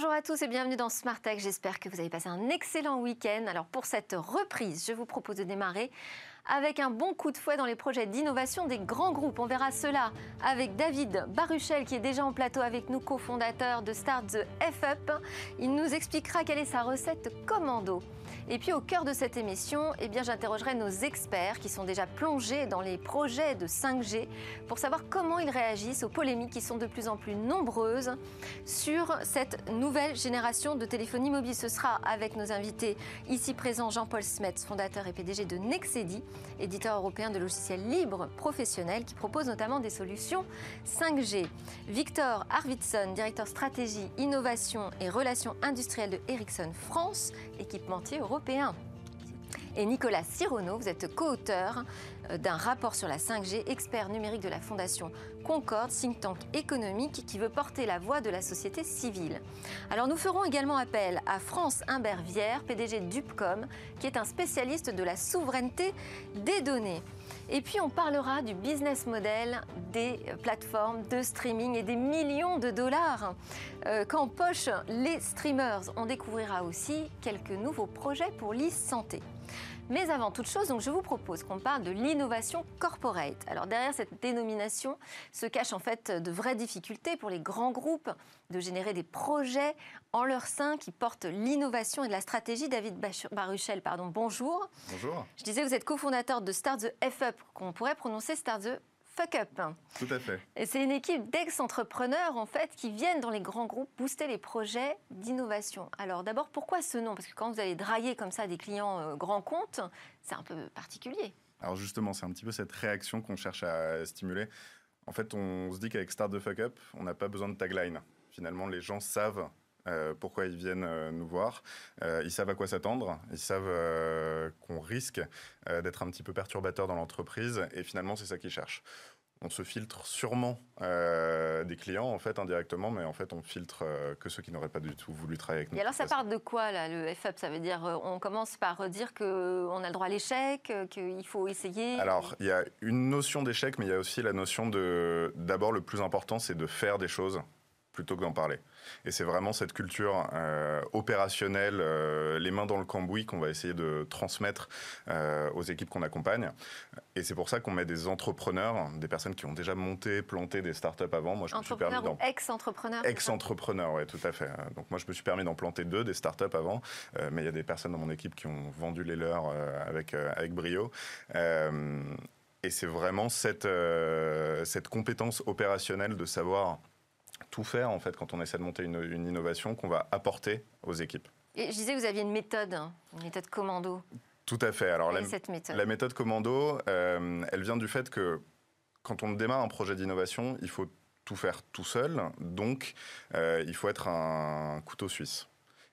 Bonjour à tous et bienvenue dans Smart Tech. J'espère que vous avez passé un excellent week-end. Alors pour cette reprise, je vous propose de démarrer avec un bon coup de fouet dans les projets d'innovation des grands groupes. On verra cela avec David Baruchel qui est déjà en plateau avec nous, cofondateur de Start the F-Up. Il nous expliquera quelle est sa recette commando. Et puis au cœur de cette émission, eh j'interrogerai nos experts qui sont déjà plongés dans les projets de 5G pour savoir comment ils réagissent aux polémiques qui sont de plus en plus nombreuses sur cette nouvelle génération de téléphonie mobile. Ce sera avec nos invités ici présents Jean-Paul Smets, fondateur et PDG de Nexedi, éditeur européen de logiciels libres professionnels qui propose notamment des solutions 5G. Victor Arvidsson, directeur stratégie, innovation et relations industrielles de Ericsson France, équipementier européen. Et Nicolas Sirono, vous êtes co-auteur euh, d'un rapport sur la 5G, expert numérique de la Fondation Concorde, think tank économique qui veut porter la voix de la société civile. Alors nous ferons également appel à France Humbert Vière, PDG d'Upcom, qui est un spécialiste de la souveraineté des données. Et puis on parlera du business model des plateformes de streaming et des millions de dollars euh, qu'empochent les streamers. On découvrira aussi quelques nouveaux projets pour l'e-santé. Mais avant toute chose, donc je vous propose qu'on parle de l'innovation corporate. Alors derrière cette dénomination se cachent en fait de vraies difficultés pour les grands groupes de générer des projets en leur sein qui portent l'innovation et de la stratégie. David Baruchel, pardon, bonjour. Bonjour. Je disais, vous êtes cofondateur de Start the F-Up, qu'on pourrait prononcer Start the Fuck Up. Tout à fait. Et c'est une équipe d'ex-entrepreneurs en fait qui viennent dans les grands groupes booster les projets d'innovation. Alors d'abord, pourquoi ce nom? Parce que quand vous allez drailler comme ça des clients euh, grands comptes, c'est un peu particulier. Alors justement, c'est un petit peu cette réaction qu'on cherche à stimuler. En fait, on se dit qu'avec Start the Fuck Up, on n'a pas besoin de tagline. Finalement, les gens savent euh, pourquoi ils viennent euh, nous voir. Euh, ils savent à quoi s'attendre. Ils savent qu'on risque d'être un petit peu perturbateur dans l'entreprise. Et finalement, c'est ça qu'ils cherchent on se filtre sûrement des clients en fait indirectement, mais en fait on filtre que ceux qui n'auraient pas du tout voulu travailler avec nous. Et alors ça part de quoi là le FUP Ça veut dire on commence par dire qu'on a le droit à l'échec, qu'il faut essayer. Alors il y a une notion d'échec, mais il y a aussi la notion de d'abord le plus important c'est de faire des choses plutôt que d'en parler. Et c'est vraiment cette culture euh, opérationnelle, euh, les mains dans le cambouis, qu'on va essayer de transmettre euh, aux équipes qu'on accompagne. Et c'est pour ça qu'on met des entrepreneurs, des personnes qui ont déjà monté, planté des startups avant. Moi, je me suis permis ex-entrepreneurs Ex-entrepreneurs, oui, tout à fait. Donc moi, je me suis permis d'en planter deux, des startups avant. mais il y a des personnes dans mon équipe qui ont vendu les leurs avec, avec brio. et c'est vraiment cette, cette compétence opérationnelle de savoir tout faire en fait quand on essaie de monter une, innovation qu'on va apporter aux équipes. Et je disais, vous aviez une méthode, hein, une méthode commando. Tout à fait. Alors la, méthode? la, méthode commando, euh, elle vient du fait que quand on démarre un projet d'innovation, il faut tout faire tout seul, donc euh, il faut être un couteau suisse.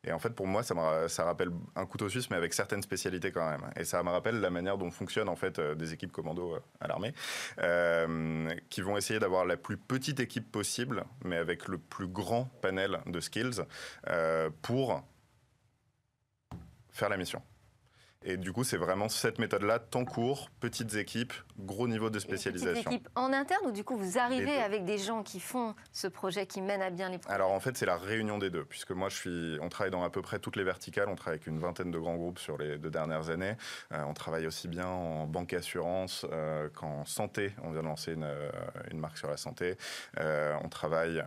Et en fait, pour moi, ça, me, ça rappelle un couteau suisse, mais avec certaines spécialités quand même. Et ça me rappelle la manière dont fonctionnent en fait euh, des équipes commando euh, à l'armée, euh, qui vont essayer d'avoir la plus petite équipe possible, mais avec le plus grand panel de skills pour faire la mission. Et du coup, c'est vraiment cette méthode-là, temps court, petites équipes, gros niveau de spécialisation. Petites équipes en interne ou du coup vous arrivez avec des gens qui font ce projet, qui mènent à bien les projets? Alors en fait, c'est la réunion des deux, puisque moi je suis, on travaille dans à peu près toutes les verticales, on travaille avec une vingtaine de grands groupes sur les deux dernières années. Euh, on travaille aussi bien en banque assurance euh, qu'en santé. On vient de lancer une, euh, une marque sur la santé. on travaille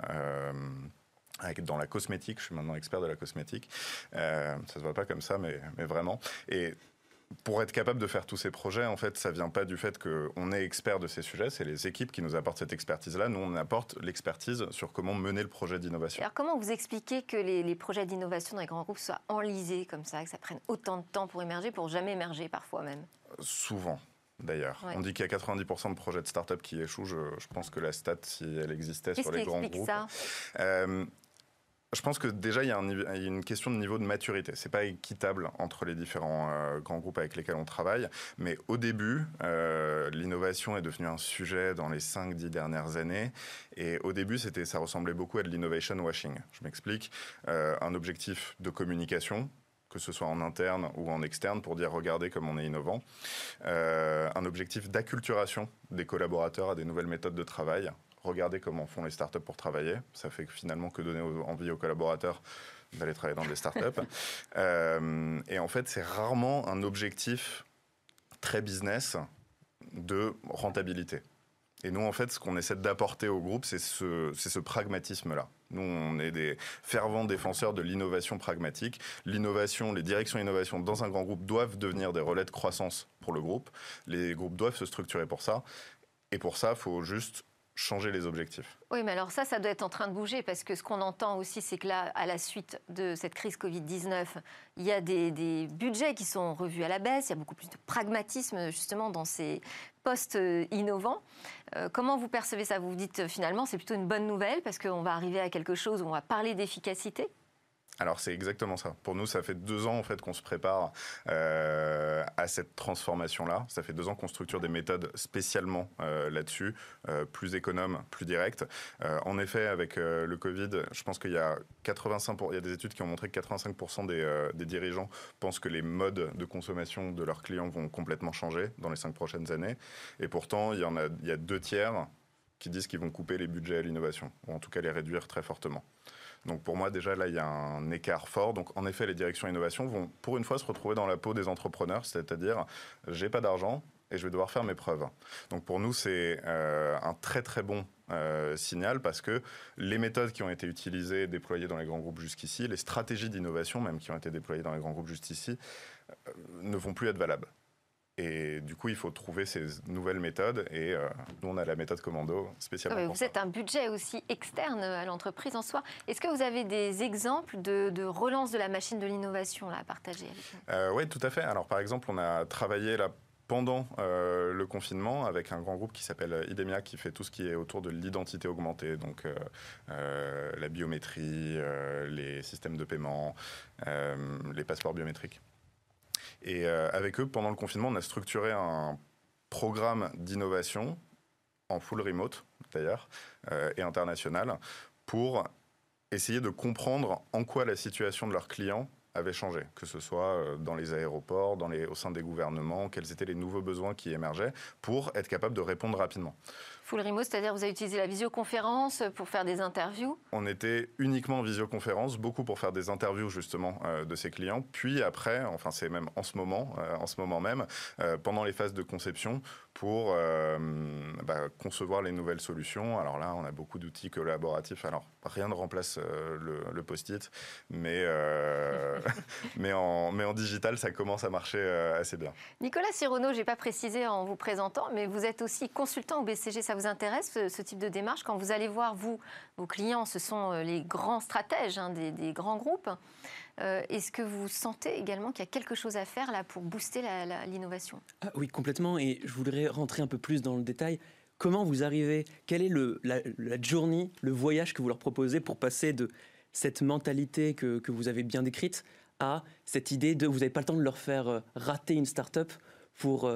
dans la cosmétique, je suis maintenant expert de la cosmétique. Euh, ça se voit pas comme ça, mais, mais vraiment. Et pour être capable de faire tous ces projets, en fait, ça vient pas du fait qu'on est expert de ces sujets, c'est les équipes qui nous apportent cette expertise-là. Nous, on apporte l'expertise sur comment mener le projet d'innovation. Alors, comment vous expliquez que les, projets d'innovation dans les grands groupes soient enlisés comme ça, que ça prenne autant de temps pour émerger, pour jamais émerger parfois même? Souvent d'ailleurs. On dit qu'il y a 90% de projets de start-up qui échouent. Je, pense que la stat, si elle existait sur les grands groupes. Ça? euh, je pense que déjà, il y, a une question de niveau de maturité. C'est pas équitable entre les différents euh, grands groupes avec lesquels on travaille. Mais au début, euh, l'innovation est devenue un sujet dans les 5-10 dernières années. Et au début, ça ressemblait beaucoup à de l'innovation washing. Je m'explique. Euh, un objectif de communication, que ce soit en interne ou en externe, pour dire regardez comme on est innovant. un objectif d'acculturation des collaborateurs à des nouvelles méthodes de travail regarder comment font les startups pour travailler. Ça fait finalement que donner envie aux collaborateurs d'aller travailler dans des startups. euh, et en fait, c'est rarement un objectif très business de rentabilité. Et nous, en fait, ce qu'on essaie d'apporter au groupe, c'est ce, ce pragmatisme-là. Nous, on est des fervents défenseurs de l'innovation pragmatique. L'innovation, les directions innovation dans un grand groupe doivent devenir des relais de croissance pour le groupe. Les groupes doivent se structurer pour ça. Et pour ça, il faut juste changer les objectifs. Oui, mais alors ça, ça doit être en train de bouger parce que ce qu'on entend aussi, c'est que là, à la suite de cette crise Covid-19, il y a des, budgets qui sont revus à la baisse, il y a beaucoup plus de pragmatisme justement dans ces postes euh, innovants. Euh, comment vous percevez ça? Vous vous dites euh, finalement c'est plutôt une bonne nouvelle parce qu'on va arriver à quelque chose où on va parler d'efficacité? Alors c'est exactement ça. Pour nous, ça fait deux ans en fait qu'on se prépare euh, à cette transformation-là. Ça fait deux ans qu'on structure des méthodes spécialement euh, là-dessus, euh, plus économes, plus directes. en effet, avec le Covid, je pense qu'il y a 85, il y a des études qui ont montré que 85% des, des, dirigeants pensent que les modes de consommation de leurs clients vont complètement changer dans les cinq prochaines années. Et pourtant, il y en a, il y a deux tiers qui disent qu'ils vont couper les budgets à l'innovation, ou en tout cas les réduire très fortement. Donc pour moi, déjà, là, il y a un écart fort. Donc en effet, les directions innovation vont pour une fois se retrouver dans la peau des entrepreneurs, c'est-à-dire, j'ai pas d'argent et je vais devoir faire mes preuves. Donc pour nous, c'est euh, un très très bon euh, signal parce que les méthodes qui ont été utilisées, déployées dans les grands groupes jusqu'ici, les stratégies d'innovation même qui ont été déployées dans les grands groupes jusqu'ici, euh, ne vont plus être valables. Et du coup, il faut trouver ces nouvelles méthodes. Et euh, nous, on a la méthode commando spécialement. vous êtes un budget aussi externe à l'entreprise en soi. Est-ce que vous avez des exemples de, relance de la machine de l'innovation à partager euh, Oui, tout à fait. Alors, par exemple, on a travaillé là pendant euh, le confinement avec un grand groupe qui s'appelle Idemia qui fait tout ce qui est autour de l'identité augmentée, donc la biométrie, les systèmes de paiement, les passeports biométriques. Et euh, avec eux, pendant le confinement, on a structuré un programme d'innovation en full remote d'ailleurs euh, et international pour essayer de comprendre en quoi la situation de leurs clients avait changé, que ce soit euh, dans les aéroports, dans les, au sein des gouvernements, quels étaient les nouveaux besoins qui émergeaient, pour être capable de répondre rapidement. Full remote, c'est-à-dire vous avez utilisé la visioconférence pour faire des interviews? On était uniquement en visioconférence, beaucoup pour faire des interviews justement euh, de ces clients. Puis après, enfin c'est même en ce moment, euh, en ce moment même, euh, pendant les phases de conception, pour bah, concevoir les nouvelles solutions. Alors là, on a beaucoup d'outils collaboratifs. Alors rien ne remplace le, post-it, mais mais en mais en digital, ça commence à marcher assez bien. Nicolas Sirono, j'ai pas précisé en vous présentant, mais vous êtes aussi consultant au BCG. Ça vous intéresse ce, type de démarche? Quand vous allez voir, vous, vos clients, ce sont euh, les grands stratèges hein, des, grands groupes. Euh, est-ce que vous sentez également qu'il y a quelque chose à faire là pour booster l'innovation? Ah Oui, complètement. Et je voudrais rentrer un peu plus dans le détail. Comment vous arrivez Quelle est la, journée, le voyage que vous leur proposez pour passer de cette mentalité que, vous avez bien décrite à cette idée de vous n'avez pas le temps de leur faire euh, rater une start-up pour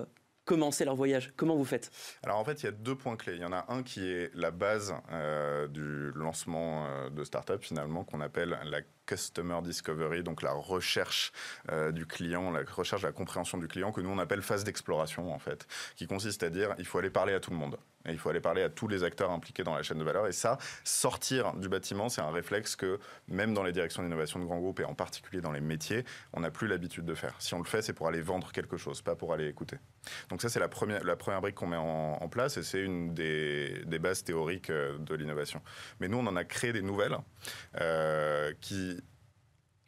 commencer leur voyage Comment vous faites? Alors en fait, il y a deux points clés. Il y en a un qui est la base euh, du lancement euh, de start-up finalement, qu'on appelle la Customer Discovery, donc la recherche euh, du client, la recherche de la compréhension du client, que nous on appelle phase d'exploration en fait, qui consiste à dire il faut aller parler à tout le monde. Il faut aller parler à tous les acteurs impliqués dans la chaîne de valeur. Et ça, sortir du bâtiment, c'est un réflexe que même dans les directions d'innovation de grands groupes et en particulier dans les métiers, on n'a plus l'habitude de faire. Si on le fait, c'est pour aller vendre quelque chose, pas pour aller écouter. Donc ça, c'est la première, la première brique qu'on met en, place et c'est une des, des, bases théoriques euh, de l'innovation. Mais nous, on en a créé des nouvelles euh, qui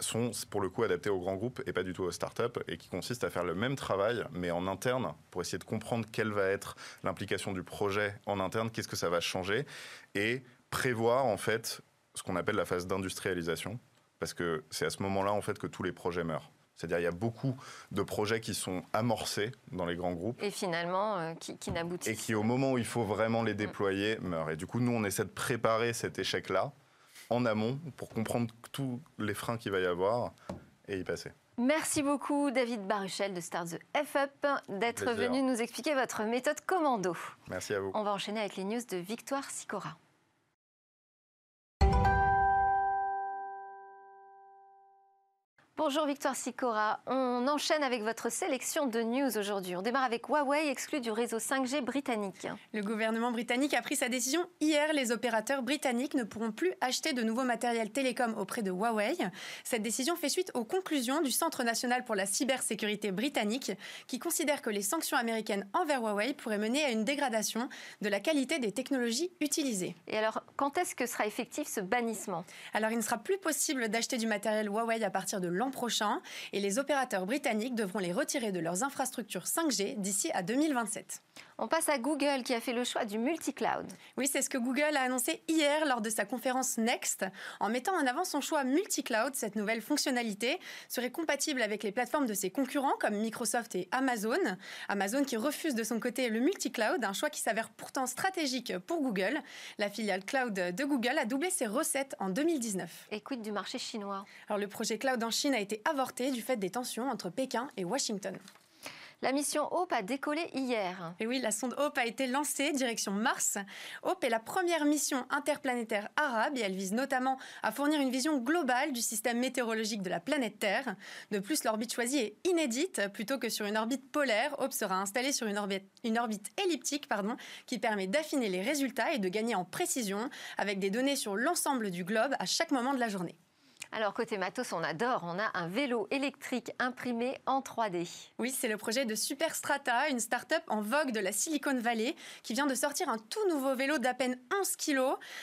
sont pour le coup adaptés aux grands groupes et pas du tout aux startups et qui consistent à faire le même travail mais en interne pour essayer de comprendre quelle va être l'implication du projet en interne, qu'est-ce que ça va changer et prévoir en fait ce qu'on appelle la phase d'industrialisation parce que c'est à ce moment-là en fait que tous les projets meurent. C'est-à-dire il y a beaucoup de projets qui sont amorcés dans les grands groupes. Et finalement, euh, qui, qui n'aboutissent. Et qui, au moment où il faut vraiment les déployer, meurent. Et du coup, nous, on essaie de préparer cet échec-là en amont pour comprendre tous les freins qu'il va y avoir et y passer. Merci beaucoup David Baruchel de Start the F Up d'être venu nous expliquer votre méthode commando. Merci à vous. On va enchaîner avec les news de Victoire Sicora. Bonjour Victoire Sicora. On enchaîne avec votre sélection de news aujourd'hui. On démarre avec Huawei exclu du réseau 5G britannique. Le gouvernement britannique a pris sa décision hier. Les opérateurs britanniques ne pourront plus acheter de nouveaux matériels télécom auprès de Huawei. Cette décision fait suite aux conclusions du Centre national pour la cybersécurité britannique qui considère que les sanctions américaines envers Huawei pourraient mener à une dégradation de la qualité des technologies utilisées. Et alors, quand est-ce que sera effectif ce bannissement? Alors, il ne sera plus possible d'acheter du matériel Huawei à partir de prochain et les opérateurs britanniques devront les retirer de leurs infrastructures 5G d'ici à 2027. On passe à Google qui a fait le choix du multi-cloud. Oui, c'est ce que Google a annoncé hier lors de sa conférence Next. En mettant en avant son choix multi-cloud, cette nouvelle fonctionnalité serait compatible avec les plateformes de ses concurrents comme Microsoft et Amazon. Amazon qui refuse de son côté le multi-cloud, un choix qui s'avère pourtant stratégique pour Google. La filiale cloud de Google a doublé ses recettes en 2019. Et quid du marché chinois Alors le projet cloud en Chine a été avorté du fait des tensions entre Pékin et Washington. La mission Hope a décollé hier. Et oui, la sonde Hope a été lancée direction Mars. Hope est la première mission interplanétaire arabe et elle vise notamment à fournir une vision globale du système météorologique de la planète Terre. De plus, l'orbite choisie est inédite. Plutôt que sur une orbite polaire, Hope sera installée sur une orbite, une orbite elliptique pardon, qui permet d'affiner les résultats et de gagner en précision avec des données sur l'ensemble du globe à chaque moment de la journée. Alors côté matos, on adore, on a un vélo électrique imprimé en 3D. Oui, c'est le projet de Superstrata, une start-up en vogue de la Silicon Valley qui vient de sortir un tout nouveau vélo d'à peine 11 kg,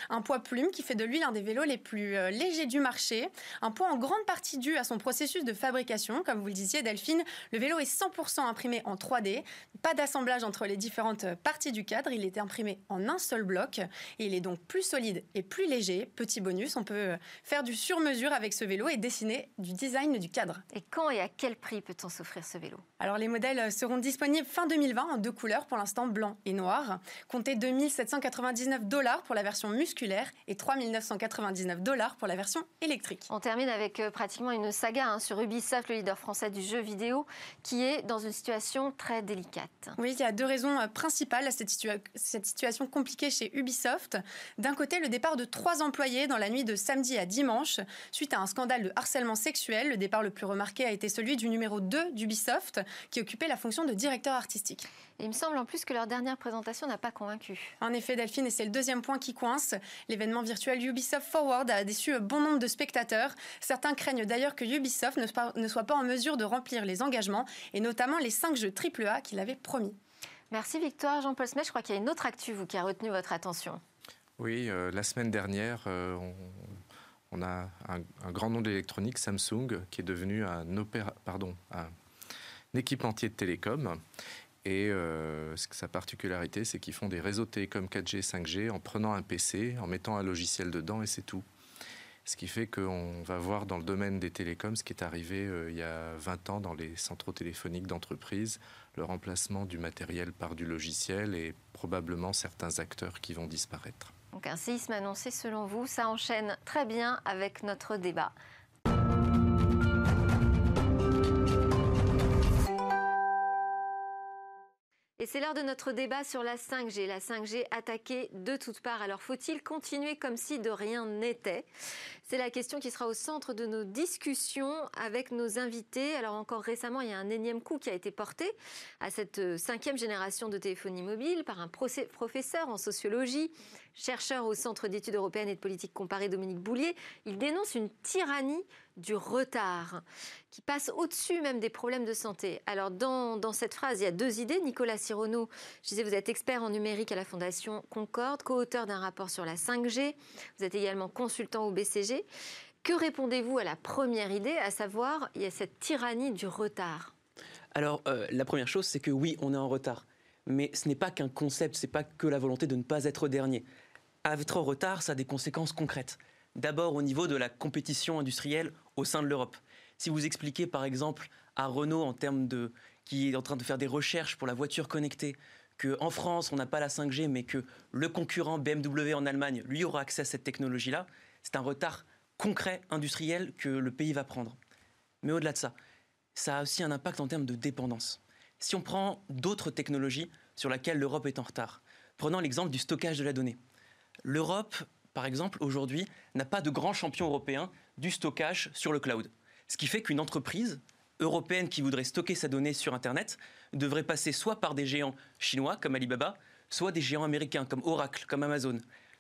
un poids plume qui fait de lui l'un des vélos les plus euh, légers du marché, un poids en grande partie dû à son processus de fabrication, comme vous le disiez Delphine, le vélo est 100% imprimé en 3D, pas d'assemblage entre les différentes parties du cadre, il est imprimé en un seul bloc. Et il est donc plus solide et plus léger. Petit bonus, on peut faire du sur-mesure ce vélo et dessiner du design du cadre. Et quand et à quel prix peut-on s'offrir ce vélo? Alors les modèles seront disponibles fin 2020 en deux couleurs, pour l'instant blanc et noir. Comptez 2799 dollars pour la version musculaire et 3999 dollars pour la version électrique. On termine avec euh, pratiquement une saga hein, sur Ubisoft, le leader français du jeu vidéo, qui est dans une situation très délicate. Oui, il y a deux raisons euh, principales à cette, cette situation compliquée chez Ubisoft. D'un côté, le départ de trois employés dans la nuit de samedi à dimanche, suite à un scandale de harcèlement sexuel. Le départ le plus remarqué a été celui du numéro 2 d'Ubisoft, qui occupait la fonction de directeur artistique. il me semble en plus que leur dernière présentation n'a pas convaincu. En effet, Delphine, et c'est le deuxième point qui coince, l'événement virtuel Ubisoft Forward a déçu bon nombre de spectateurs. Certains craignent d'ailleurs que Ubisoft ne soit pas en mesure de remplir les engagements, et notamment les cinq jeux AAA qu'il avait promis. Merci Victoire. Jean-Paul Smet, je crois qu'il y a une autre actu vous, qui a retenu votre attention. Oui, euh, la semaine dernière, euh, on on a un, grand nom d'électronique, Samsung, qui est devenu un, pardon, un, équipementier de télécom. Et euh, sa particularité, c'est qu'ils font des réseaux télécom 4G, 5G en prenant un PC, en mettant un logiciel dedans, et c'est tout. Ce qui fait qu'on va voir dans le domaine des télécoms ce qui est arrivé euh, il y a 20 ans dans les centraux téléphoniques d'entreprise, le remplacement du matériel par du logiciel et probablement certains acteurs qui vont disparaître. Donc un séisme annoncé selon vous, ça enchaîne très bien avec notre débat. Et c'est l'heure de notre débat sur la 5G. La 5G attaquée de toutes parts. Alors faut-il continuer comme si de rien n'était? C'est la question qui sera au centre de nos discussions avec nos invités. Alors encore récemment, il y a un énième coup qui a été porté à cette euh, cinquième génération de téléphonie mobile par un professeur en sociologie chercheur au Centre d'études européennes et de politique comparée, Dominique Boulier, il dénonce une tyrannie du retard qui passe au-dessus même des problèmes de santé. Alors dans, dans, cette phrase, il y a deux idées. Nicolas Sirono, je disais, vous êtes expert en numérique à la Fondation Concorde, co-auteur d'un rapport sur la 5G. Vous êtes également consultant au BCG. Que répondez-vous à la première idée, à savoir, il y a cette tyrannie du retard? Alors, euh, la première chose, c'est que oui, on est en retard. Mais ce n'est pas qu'un concept, ce n'est pas que la volonté de ne pas être dernier être en retard, ça a des conséquences concrètes. D'abord au niveau de la compétition industrielle au sein de l'Europe. Si vous expliquez par exemple à Renault en termes de qui est en train de faire des recherches pour la voiture connectée qu'en France on n'a pas la 5G mais que le concurrent BMW en Allemagne lui aura accès à cette technologie-là, c'est un retard concret industriel que le pays va prendre. Mais au-delà de ça, ça a aussi un impact en termes de dépendance. Si on prend d'autres technologies sur lesquelles l'Europe est en retard, prenons l'exemple du stockage de la donnée. L'Europe, par exemple, aujourd'hui, n'a pas de grand champion européen du stockage sur le cloud. Ce qui fait qu'une entreprise européenne qui voudrait stocker sa donnée sur Internet devrait passer soit par des géants chinois comme Alibaba, soit des géants américains comme Oracle, comme Amazon.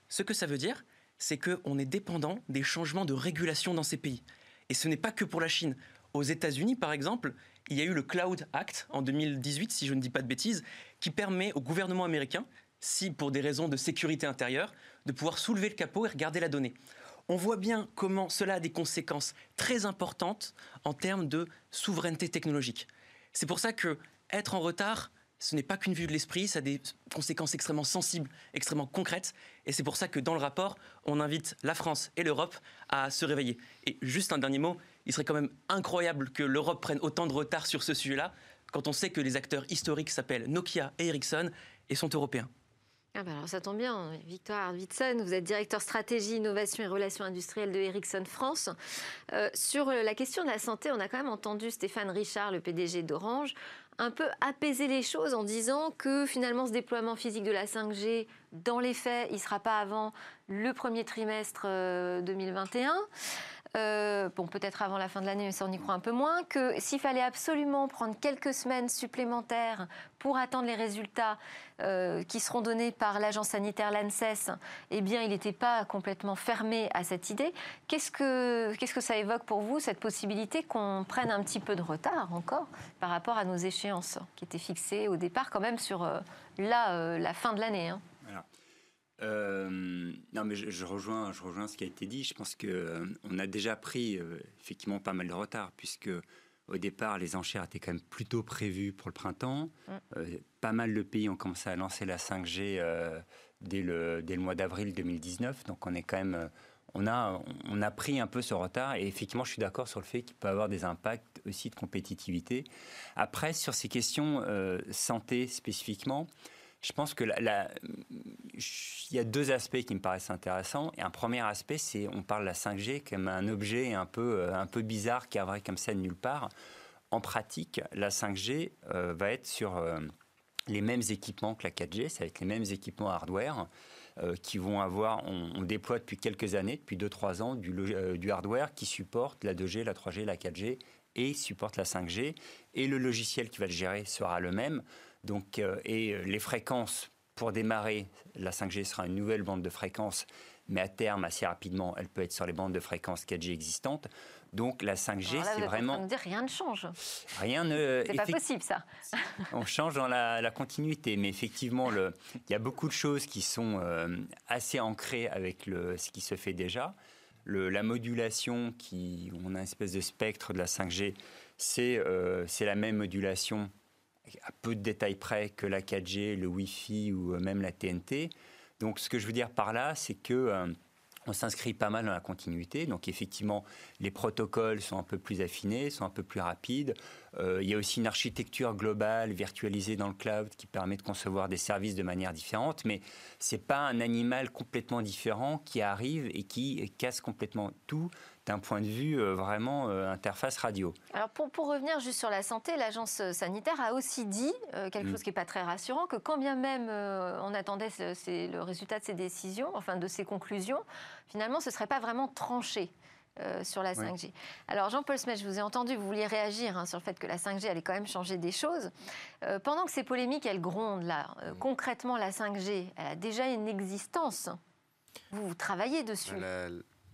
Ce que ça veut dire, c'est qu'on est dépendant des changements de régulation dans ces pays. Et ce n'est pas que pour la Chine. Aux États-Unis, par exemple, il y a eu le Cloud Act en 2018, si je ne dis pas de bêtises, qui permet au gouvernement américain, si pour des raisons de sécurité intérieure, de pouvoir soulever le capot et regarder la donnée. On voit bien comment cela a des conséquences très importantes en termes de souveraineté technologique. C'est pour ça que être en retard, ce n'est pas qu'une vue de l'esprit, ça a des conséquences extrêmement sensibles, extrêmement concrètes. Et c'est pour ça que dans le rapport, on invite la France et l'Europe à se réveiller. Et juste un dernier mot, il serait quand même incroyable que l'Europe prenne autant de retard sur ce sujet-là, quand on sait que les acteurs historiques s'appellent Nokia et Ericsson et sont européens. Ah bah alors ça tombe bien, Victoire Arvidsson, vous êtes directeur stratégie, innovation et relations industrielles de Ericsson France. Euh, sur la question de la santé, on a quand même entendu Stéphane Richard, le PDG d'Orange, un peu apaiser les choses en disant que finalement ce déploiement physique de la 5G, dans les faits, il ne sera pas avant le premier trimestre 2021. Euh, bon, peut-être avant la fin de l'année, mais ça on y croit un peu moins, que s'il fallait absolument prendre quelques semaines supplémentaires pour attendre les résultats euh, qui seront donnés par l'agence sanitaire l'ANSES, eh bien, il n'était pas complètement fermé à cette idée. Qu'est-ce que, qu'est-ce que ça évoque pour vous, cette possibilité qu'on prenne un petit peu de retard encore par rapport à nos échéances qui étaient fixées au départ quand même sur euh, la, la fin de l'année hein? Euh, non, mais je, rejoins, je rejoins ce qui a été dit. Je pense que euh, on a déjà pris euh, effectivement pas mal de retard, puisque au départ, les enchères étaient quand même plutôt prévues pour le printemps. Mm. pas mal de pays ont commencé à lancer la 5G dès, le, dès le mois d'avril 2019. Donc, on est quand même. on a, on a pris un peu ce retard et effectivement, je suis d'accord sur le fait qu'il peut avoir des impacts aussi de compétitivité. Après, sur ces questions santé spécifiquement, je pense que il y a deux aspects qui me paraissent intéressants. Et un premier aspect, c'est on parle de la 5G comme un objet un peu, euh, un peu bizarre qui arriverait comme ça de nulle part. En pratique, la 5G euh, va être sur euh, les mêmes équipements que la 4G, ça va être les mêmes équipements hardware qui vont avoir, on, déploie depuis quelques années, depuis 2-3 ans, du, hardware qui supporte la 2G, la 3G, la 4G et supporte la 5G. Et le logiciel qui va le gérer sera le même. Donc, euh, et euh, les fréquences, pour démarrer, la 5G sera une nouvelle bande de fréquences, mais à terme, assez rapidement, elle peut être sur les bandes de fréquences 4G existantes. Donc la 5G, c'est vraiment. En dire, rien ne change. Rien ne. C'est pas possible ça. On change dans la, continuité, mais effectivement, le... il y a beaucoup de choses qui sont euh, assez ancrées avec le... ce qui se fait déjà. Le, la modulation, qui, on a une espèce de spectre de la 5G, c'est c'est la même modulation à peu de détails près que la 4G, le Wi-Fi ou euh, même la TNT. Donc ce que je veux dire par là, c'est que euh, on s'inscrit pas mal dans la continuité. Donc effectivement, les protocoles sont un peu plus affinés, sont un peu plus rapides. Euh, il y a aussi une architecture globale virtualisée dans le cloud qui permet de concevoir des services de manière différente. Mais c'est pas un animal complètement différent qui arrive et qui casse complètement tout d'un point de vue euh, vraiment euh, interface radio. Alors pour, pour, revenir juste sur la santé, l'agence sanitaire a aussi dit euh, quelque mm. chose qui n'est pas très rassurant, que quand bien même on attendait le résultat de ces décisions, enfin de ces conclusions, finalement ce ne serait pas vraiment tranché. sur la 5G. Alors Jean-Paul Smet, je vous ai entendu, vous vouliez réagir hein, sur le fait que la 5G allait quand même changer des choses. pendant que ces polémiques, elles grondent là, mm. concrètement la 5G, elle a déjà une existence. Vous, vous travaillez dessus la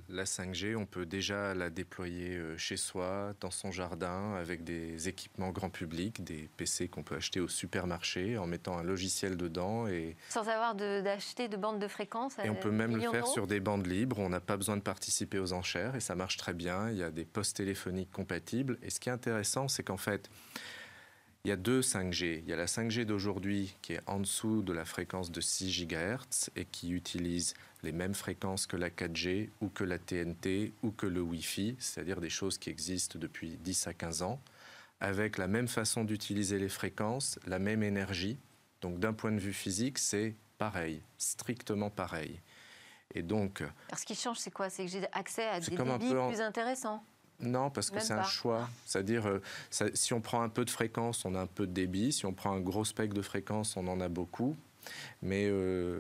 5G, on peut déjà la déployer euh, chez soi, dans son jardin, avec des équipements grand public, des PC qu'on peut acheter au supermarché, en mettant un logiciel dedans. Et... Sans avoir d'acheter de, bandes de fréquences Et on peut même le faire sur des bandes libres, on n'a pas besoin de participer aux enchères, et ça marche très bien. Il y a des postes téléphoniques compatibles. Et ce qui est intéressant, c'est qu'en fait, il y a deux 5G. Il y a la 5G d'aujourd'hui qui est en dessous de la fréquence de 6 GHz et qui utilise les mêmes fréquences que la 4G ou que la TNT ou que le Wi-Fi, c'est-à-dire des choses qui existent depuis 10 à 15 ans, avec la même façon d'utiliser les fréquences, la même énergie. Donc d'un point de vue physique, c'est pareil, strictement pareil. Et donc... Alors ce qui change, c'est quoi? C'est que j'ai accès à des débits plus intéressants non, parce que c'est un choix. C'est-à-dire, euh, si on prend un peu de fréquence, on a un peu de débit. Si on prend un gros spectre de fréquence, on en a beaucoup. Mais euh,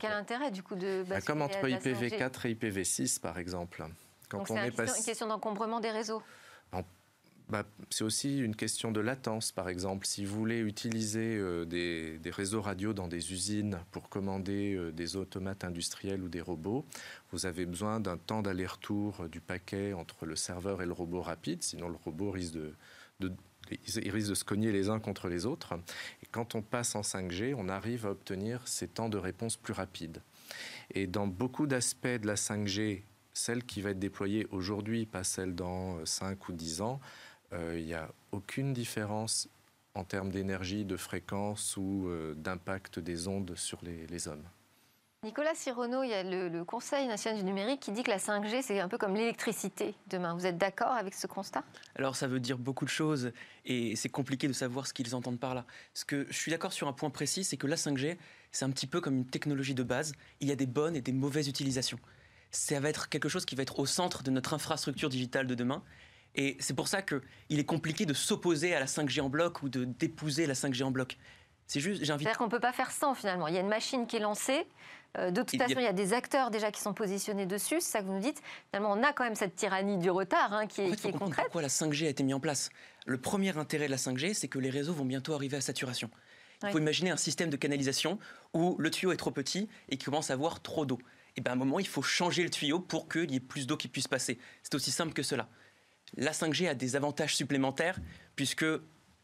quel intérêt du coup de bah, comme entre IPv4 et IPv6 par exemple. Quand Donc on est, une question d'encombrement des réseaux. Bah, c'est aussi une question de latence, par exemple. Si vous voulez utiliser euh, des, réseaux radio dans des usines pour commander euh, des automates industriels ou des robots, vous avez besoin d'un temps d'aller-retour du paquet entre le serveur et le robot rapide, sinon le robot risque de, risque de se cogner les uns contre les autres. Et quand on passe en 5G, on arrive à obtenir ces temps de réponse plus rapides. Et dans beaucoup d'aspects de la 5G, celle qui va être déployée aujourd'hui, pas celle dans 5 euh, ou 10 ans, euh, il n'y a aucune différence en termes d'énergie, de fréquence ou euh, d'impact des ondes sur les, hommes. Nicolas Sirono, il y a le, Conseil national du numérique qui dit que la 5G, c'est un peu comme l'électricité demain. Vous êtes d'accord avec ce constat? Alors, ça veut dire beaucoup de choses et c'est compliqué de savoir ce qu'ils entendent par là. Ce que je suis d'accord sur un point précis, c'est que la 5G, c'est un petit peu comme une technologie de base. Il y a des bonnes et des mauvaises utilisations. Ça va être quelque chose qui va être au centre de notre infrastructure digitale de demain et c'est pour ça qu'il est compliqué de s'opposer à la 5G en bloc ou de d'épouser la 5G en bloc. C'est juste, j'invite. C'est-à-dire qu'on ne peut pas faire sans finalement. Il y a une machine qui est lancée. Euh, de toute façon, il y a des acteurs déjà qui sont positionnés dessus. C'est ça que vous nous dites. Finalement, on a quand même cette tyrannie du retard hein, qui est, qui est concrète. Pourquoi la 5G a été mise en place Le premier intérêt de la 5G, c'est que les réseaux vont bientôt arriver à saturation. Il faut imaginer un système de canalisation où le tuyau est trop petit et qui commence à avoir trop d'eau. Et bien à un moment, il faut changer le tuyau pour qu'il y ait plus d'eau qui puisse passer. C'est aussi simple que cela. La 5G a des avantages supplémentaires puisque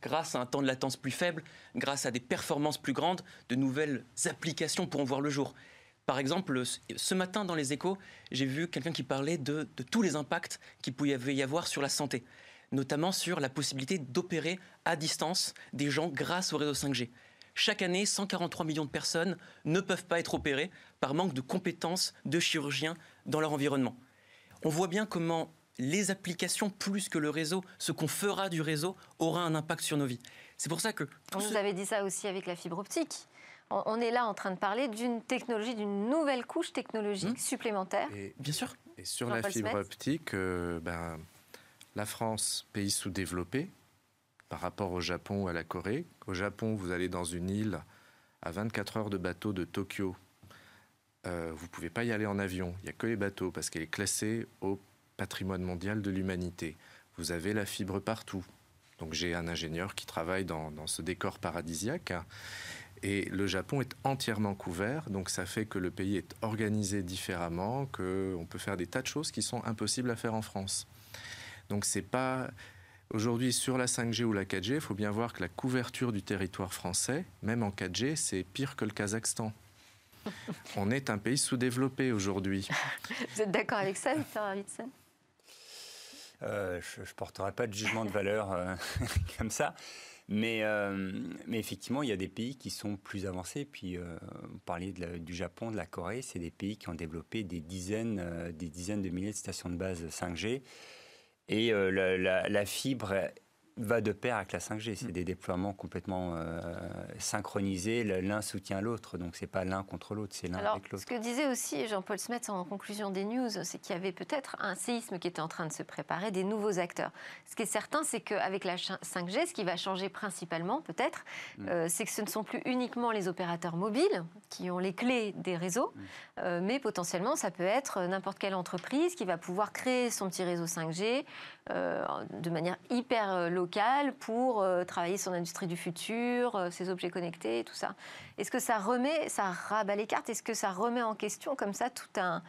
grâce à un temps de latence plus faible, grâce à des performances plus grandes, de nouvelles applications pourront voir le jour. Par exemple, ce matin dans les échos, j'ai vu quelqu'un qui parlait de, tous les impacts qu'il pouvait y avoir sur la santé, notamment sur la possibilité d'opérer à distance des gens grâce au réseau 5G. Chaque année, 143 millions de personnes ne peuvent pas être opérées par manque de compétences de chirurgiens dans leur environnement. On voit bien comment les applications plus que le réseau, ce qu'on fera du réseau aura un impact sur nos vies. C'est pour ça que... Vous avez dit ça aussi avec la fibre optique. On est là en train de parler d'une technologie, d'une nouvelle couche technologique hmm. supplémentaire. Bien sûr. Et sur la fibre optique, euh, ben, la France, pays sous-développé par rapport au Japon ou à la Corée. Au Japon, vous allez dans une île à 24 heures de bateau de Tokyo. Euh, vous ne pouvez pas y aller en avion. Il n'y a que les bateaux parce qu'elle est classée au patrimoine mondial de l'humanité. Vous avez la fibre partout. Donc j'ai un ingénieur qui travaille dans, ce décor paradisiaque. Et le Japon est entièrement couvert, donc ça fait que le pays est organisé différemment, qu'on peut faire des tas de choses qui sont impossibles à faire en France. Donc c'est pas aujourd'hui sur la 5G ou la 4G, il faut bien voir que la couverture du territoire français, même en 4G, c'est pire que le Kazakhstan. On est un pays sous-développé aujourd'hui. Vous êtes d'accord avec ça, Victor Arvidsson euh, je ne porterai pas de jugement de valeur euh, comme ça. Mais, euh, mais, effectivement, il y a des pays qui sont plus avancés. Puis, vous parliez du Japon, de la Corée, c'est des pays qui ont développé des dizaines, des dizaines de milliers de stations de base 5G. Et la, la, fibre va de pair avec la 5G. C'est mm. des déploiements complètement euh, synchronisés. L'un soutient l'autre. Donc, c'est pas l'un contre l'autre, c'est l'un avec l'autre. Ce que disait aussi Jean-Paul Smets en conclusion des news, c'est qu'il y avait peut-être un séisme qui était en train de se préparer, des nouveaux acteurs. Ce qui est certain, c'est qu'avec la 5G, ce qui va changer principalement, peut-être, mm. euh, c'est que ce ne sont plus uniquement les opérateurs mobiles qui ont les clés des réseaux, mm. euh, mais potentiellement, ça peut être n'importe quelle entreprise qui va pouvoir créer son petit réseau 5G de manière hyper locale pour euh, travailler son industrie du futur, euh, ses objets connectés, tout ça. Est-ce que ça remet, ça rabat les cartes? Est-ce que ça remet en question comme ça tout un,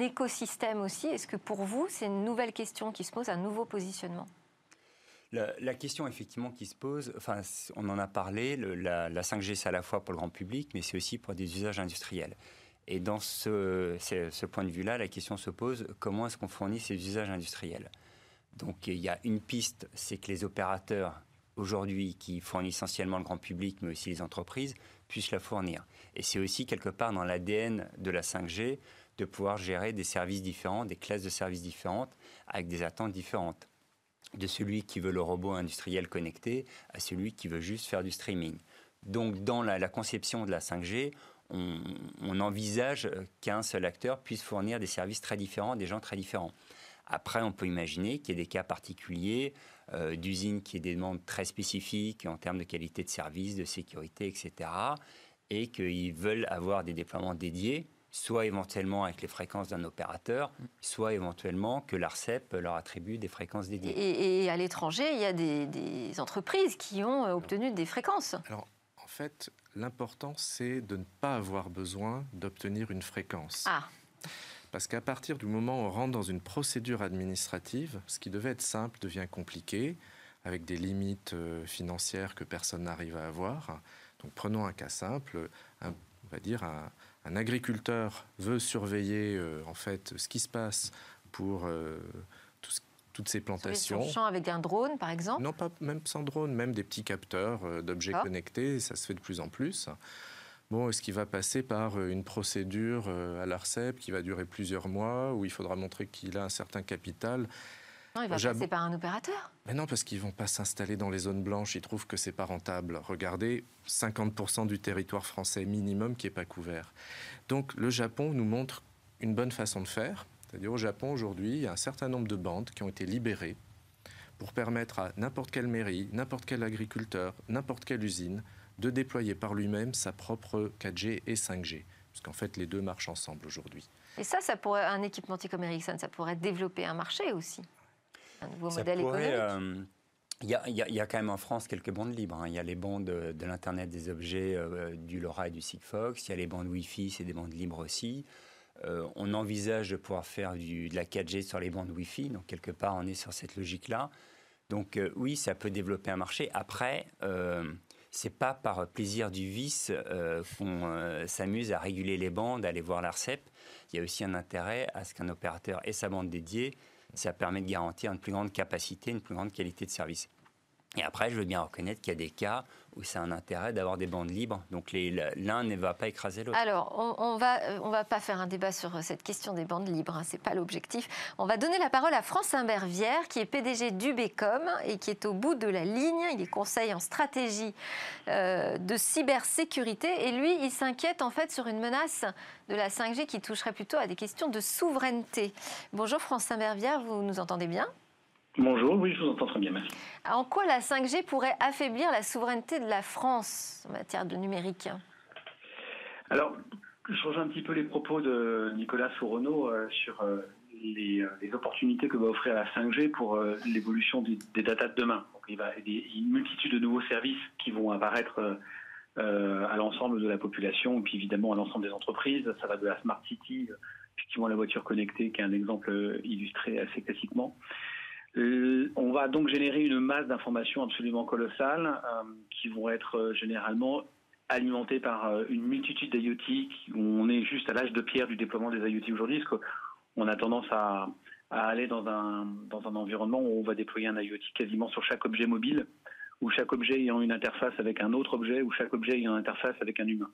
écosystème aussi? Est-ce que pour vous, c'est une nouvelle question qui se pose, un nouveau positionnement? La, question effectivement qui se pose, enfin, on en a parlé, la, 5G c'est à la fois pour le grand public, mais c'est aussi pour des usages industriels. Et dans ce point de vue-là, la question se pose comment est-ce qu'on fournit ces usages industriels? Donc il y a une piste, c'est que les opérateurs aujourd'hui qui fournissent essentiellement le grand public, mais aussi les entreprises, puissent la fournir. Et c'est aussi quelque part dans l'ADN de la 5G de pouvoir gérer des services différents, des classes de services différentes, avec des attentes différentes. De celui qui veut le robot industriel connecté à celui qui veut juste faire du streaming. Donc dans la, conception de la 5G, on, on envisage qu'un seul acteur puisse fournir des services très différents, des gens très différents. Après, on peut imaginer qu'il y ait des cas particuliers euh, d'usines qui aient des demandes très spécifiques en termes de qualité de service, de sécurité, etc. Et qu'ils veulent avoir des déploiements dédiés soit éventuellement avec les fréquences d'un opérateur, soit éventuellement que l'ARCEP leur attribue des fréquences dédiées. Et, à l'étranger, il y a des, entreprises qui ont euh, obtenu des fréquences. Alors, en fait, l'important, c'est de ne pas avoir besoin d'obtenir une fréquence. Ah. Parce qu'à partir du moment où on rentre dans une procédure administrative, ce qui devait être simple devient compliqué, avec des limites euh, financières que personne n'arrive à avoir. Donc prenons un cas simple, on va dire un, un agriculteur veut surveiller euh, en fait ce qui se passe pour euh, toutes ces plantations. Son champ avec un drone, par exemple? Non, pas même sans drone, même des petits capteurs euh, d'objets connectés, ça se fait de plus en plus. Bon, est-ce qu'il va passer par une procédure à l'ARCEP qui va durer plusieurs mois, où il faudra montrer qu'il a un certain capital? Non, il va passer par un opérateur. Mais non, parce qu'ils vont pas s'installer dans les zones blanches. Ils trouvent que c'est pas rentable. Regardez, 50% du territoire français minimum qui est pas couvert. Donc le Japon nous montre une bonne façon de faire. C'est-à-dire au Japon aujourd'hui, il y a un certain nombre de bandes qui ont été libérées pour permettre à n'importe quelle mairie, n'importe quel agriculteur, n'importe quelle usine de déployer par lui-même sa propre 4G et 5G. Parce qu'en fait, les deux marchent ensemble aujourd'hui. Et ça, ça pourrait, un équipementier comme Ericsson, ça pourrait développer un marché aussi un nouveau modèle économique il y, a, quand même en France quelques bandes libres. Hein. Il y a les bandes de, l'Internet des objets euh, du LoRa et du Sigfox. Il y a les bandes Wi-Fi, c'est des bandes libres aussi. Euh, on envisage de pouvoir faire du, de la 4G sur les bandes Wi-Fi. Donc, quelque part, on est sur cette logique-là. Donc, euh, oui, ça peut développer un marché. Après, c'est pas par plaisir du vice qu'on s'amuse à réguler les bandes, à aller voir l'ARCEP. Il y a aussi un intérêt à ce qu'un opérateur ait sa bande dédiée ça permet de garantir une plus grande capacité, une plus grande qualité de service. Et après, je veux bien reconnaître qu'il y a des cas où c'est un intérêt d'avoir des bandes libres. Donc l'un ne va pas écraser l'autre. Alors, on, ne va, euh, on va pas faire un débat sur euh, cette question des bandes libres. Hein, c'est pas l'objectif. On va donner la parole à France Imbervière, qui est PDG d'Ubecom et qui est au bout de la ligne. Il est conseil en stratégie euh, de cybersécurité. Et lui, il s'inquiète en fait sur une menace de la 5G qui toucherait plutôt à des questions de souveraineté. Bonjour France Imbervière, vous nous entendez bien? Bonjour, oui, je vous entends très bien, merci. En quoi la 5G pourrait affaiblir la souveraineté de la France en matière de numérique? Alors, je rejoins un petit peu les propos de Nicolas Sourenaud euh, sur euh, euh, les, opportunités que va offrir la 5G pour l'évolution des, des, data de demain. il va y avoir une multitude de nouveaux services qui vont apparaître à l'ensemble de la population et puis évidemment à l'ensemble des entreprises. Ça va de la Smart City, effectivement la voiture connectée qui est un exemple illustré assez classiquement. Euh, on va donc générer une masse d'informations absolument colossales euh, qui vont être euh, généralement alimentées par une multitude d'IoT. On est juste à l'âge de pierre du déploiement des IoT aujourd'hui, parce qu'on a tendance à, aller dans un, environnement où on va déployer un IoT quasiment sur chaque objet mobile, où chaque objet ayant une interface avec un autre objet, ou chaque objet ayant une interface avec un humain.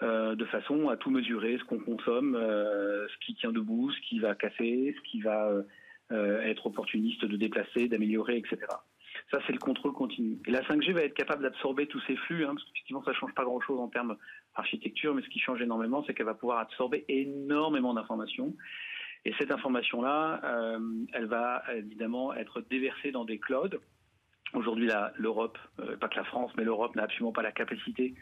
de façon à tout mesurer, ce qu'on consomme, ce qui tient debout, ce qui va casser, ce qui va être opportuniste de déplacer, d'améliorer, etc. Ça, c'est le contrôle continu. Et la 5G va être capable d'absorber tous ces flux, hein, parce qu'effectivement, ça ne change pas grand-chose en termes d'architecture, mais ce qui change énormément, c'est qu'elle va pouvoir absorber énormément d'informations. Et cette information-là, euh, elle va évidemment être déversée dans des clouds. Aujourd'hui, l'Europe, euh, pas que la France, mais l'Europe n'a absolument pas la capacité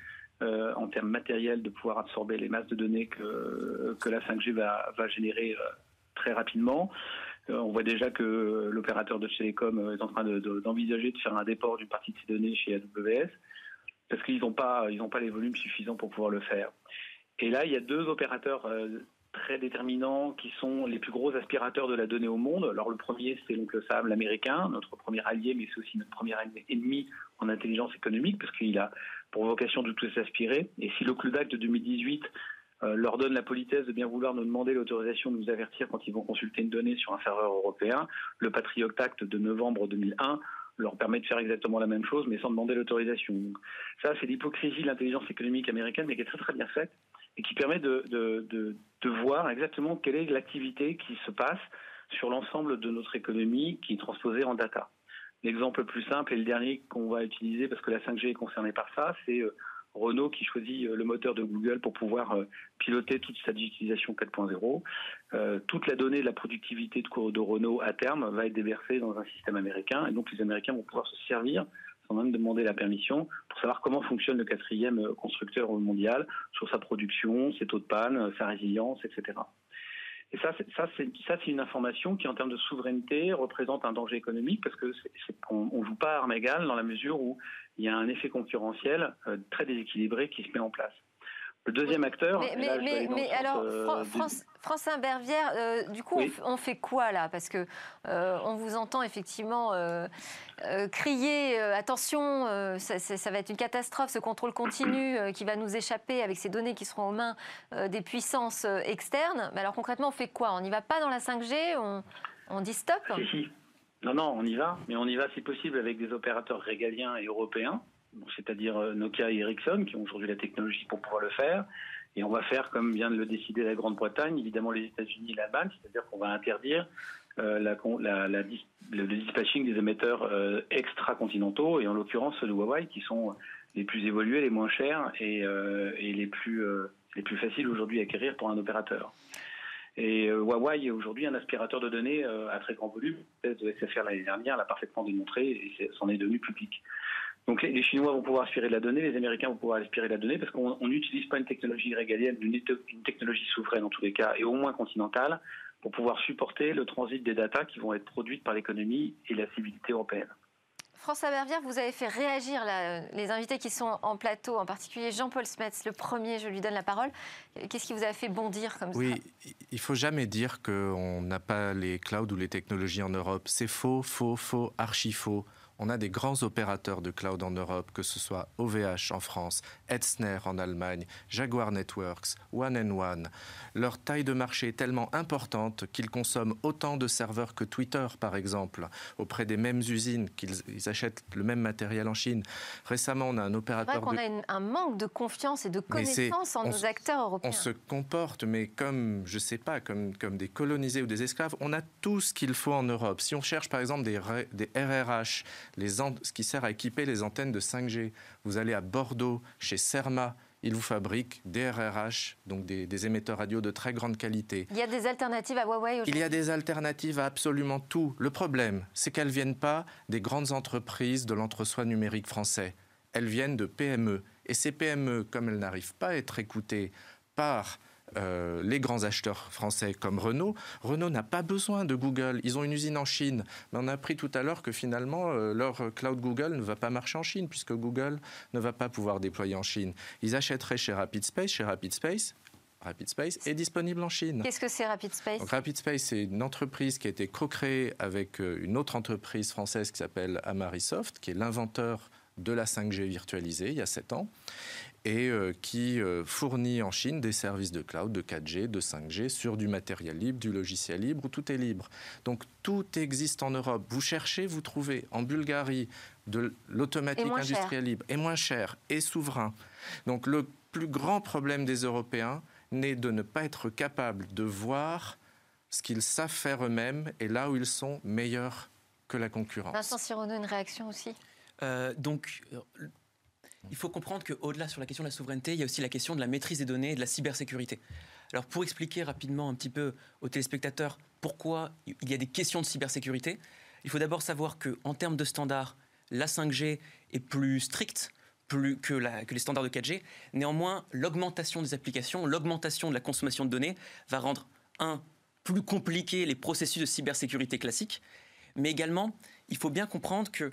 en termes matériels de pouvoir absorber les masses de données que, que la 5G va, va générer très rapidement. Euh, on voit déjà que l'opérateur de télécom euh, est en train d'envisager de, faire un déport d'une partie de ces données chez AWS parce qu'ils n'ont pas, pas les volumes suffisants pour pouvoir le faire. Et là, il y a deux opérateurs euh, très déterminants qui sont les plus gros aspirateurs de la donnée au monde. Alors le premier, c'est l'oncle Sam, l'américain, notre premier allié, mais c'est aussi notre premier ennemi en intelligence économique, parce qu'il a pour vocation de tout s'aspirer. Et si le Act de 2018 euh, leur donne la politesse de bien vouloir nous demander l'autorisation de nous avertir quand ils vont consulter une donnée sur un serveur européen. Le Patriot Act de novembre 2001 leur permet de faire exactement la même chose, mais sans demander l'autorisation. Ça, c'est l'hypocrisie de l'intelligence économique américaine, mais qui est très très bien faite et qui permet de, de, de, voir exactement quelle est l'activité qui se passe sur l'ensemble de notre économie qui est transposée en data. L'exemple le plus simple et le dernier qu'on va utiliser parce que la 5G est concernée par ça, c'est euh, Renault qui choisit euh, le moteur de Google pour pouvoir euh, piloter toute sa digitalisation 4.0. Euh, toute la donnée de la productivité de, de Renault à terme va être déversée dans un système américain et donc les Américains vont pouvoir se servir sans même demander la permission, pour savoir comment fonctionne le quatrième constructeur mondial sur sa production, ses taux de panne, sa résilience, etc. Et ça, c'est une information qui, en termes de souveraineté, représente un danger économique parce que on, on joue pas à armes égales dans la mesure où il y a un effet concurrentiel euh, très déséquilibré qui se met en place. Le deuxième acteur. Mais, mais, mais, alors, euh, France, Bervière, euh, du coup, on, fait quoi là? Parce que euh, on vous entend effectivement crier attention, ça, ça, va être une catastrophe, ce contrôle continu qui va nous échapper avec ces données qui seront aux mains des puissances externes. Mais alors concrètement, on fait quoi? On n'y va pas dans la 5G on, on dit stop? Si, si. Non, non, on y va, mais on y va si possible avec des opérateurs régaliens et européens c'est-à-dire euh, Nokia et Ericsson, qui ont aujourd'hui la technologie pour pouvoir le faire. Et on va faire, comme vient de le décider la Grande-Bretagne, évidemment les États-Unis et l'Allemagne, c'est-à-dire qu'on va interdire euh, la, le, dispatching des émetteurs euh, extra-continentaux, et en l'occurrence ceux de Huawei, qui sont les plus évolués, les moins chers et, et les, plus, les plus faciles aujourd'hui à acquérir pour un opérateur. Et Huawei est aujourd'hui un aspirateur de données à très grand volume. Le de SFR l'année dernière l'a parfaitement démontré et c'en est devenu public. Donc les, Chinois vont pouvoir aspirer la donnée, les Américains vont pouvoir aspirer la donnée parce qu'on n'utilise pas une technologie régalienne, une, une, technologie souveraine en tous les cas, et au moins continentale, pour pouvoir supporter le transit des datas qui vont être produites par l'économie et la civilité européenne. François Bervière, vous avez fait réagir les invités qui sont en plateau, en particulier Jean-Paul Smets, le premier, je lui donne la parole. Qu'est-ce qui vous a fait bondir comme ça? Oui, il faut jamais dire qu'on n'a pas les clouds ou les technologies en Europe. C'est faux, faux, faux, archi faux. On a des grands opérateurs de cloud en Europe, que ce soit OVH en France, Etzner en Allemagne, Jaguar Networks, One and One. Leur taille de marché est tellement importante qu'ils consomment autant de serveurs que Twitter, par exemple, auprès des mêmes usines, qu'ils achètent le même matériel en Chine. Récemment, on a un opérateur. C'est vrai qu'on a un manque de confiance et de connaissance en nos acteurs européens. On se comporte, mais comme, je sais pas, comme, comme des colonisés ou des esclaves. On a tout ce qu'il faut en Europe. Si on cherche, par exemple, des, des RRH, ce qui sert à équiper les antennes de 5G. Vous allez à Bordeaux, chez Cerma, ils vous fabriquent des RRH, donc des, émetteurs radio de très grande qualité. Il y a des alternatives à Huawei Il y a des alternatives à absolument tout. Le problème, c'est qu'elles ne viennent pas des grandes entreprises de l'entre-soi numérique français. Elles viennent de PME. Et ces PME, comme elles n'arrivent pas à être écoutées par euh, les grands acheteurs français comme Renault. Renault n'a pas besoin de Google. Ils ont une usine en Chine. Mais on a appris tout à l'heure que finalement, euh, leur cloud Google ne va pas marcher en Chine, puisque Google ne va pas pouvoir déployer en Chine. Ils achèteraient chez RapidSpace. Chez RapidSpace, RapidSpace est disponible en Chine. Qu'est-ce que c'est RapidSpace RapidSpace, c'est une entreprise qui a été co-créée avec euh, une autre entreprise française qui s'appelle Amarisoft, qui est l'inventeur de la 5G virtualisée il y a 7 ans et euh, qui euh, fournit en Chine des services de cloud, de 4G, de 5G, sur du matériel libre, du logiciel libre, où tout est libre. Donc tout existe en Europe. Vous cherchez, vous trouvez. En Bulgarie, de l'automatique industrielle libre, et moins cher, et souverain. Donc le plus grand problème des Européens n'est de ne pas être capable de voir ce qu'ils savent faire eux-mêmes et là où ils sont meilleurs que la concurrence. Vincent Sirono, une réaction aussi? Euh, Donc, il faut comprendre qu'au-delà sur la question de la souveraineté, il y a aussi la question de la maîtrise des données et de la cybersécurité. Alors pour expliquer rapidement un petit peu aux téléspectateurs pourquoi il y a des questions de cybersécurité, il faut d'abord savoir qu'en termes de standards, la 5G est plus stricte que les standards de 4G. Néanmoins, l'augmentation des applications, l'augmentation de la consommation de données va rendre, un, plus compliqué les processus de cybersécurité classiques, mais également, il faut bien comprendre que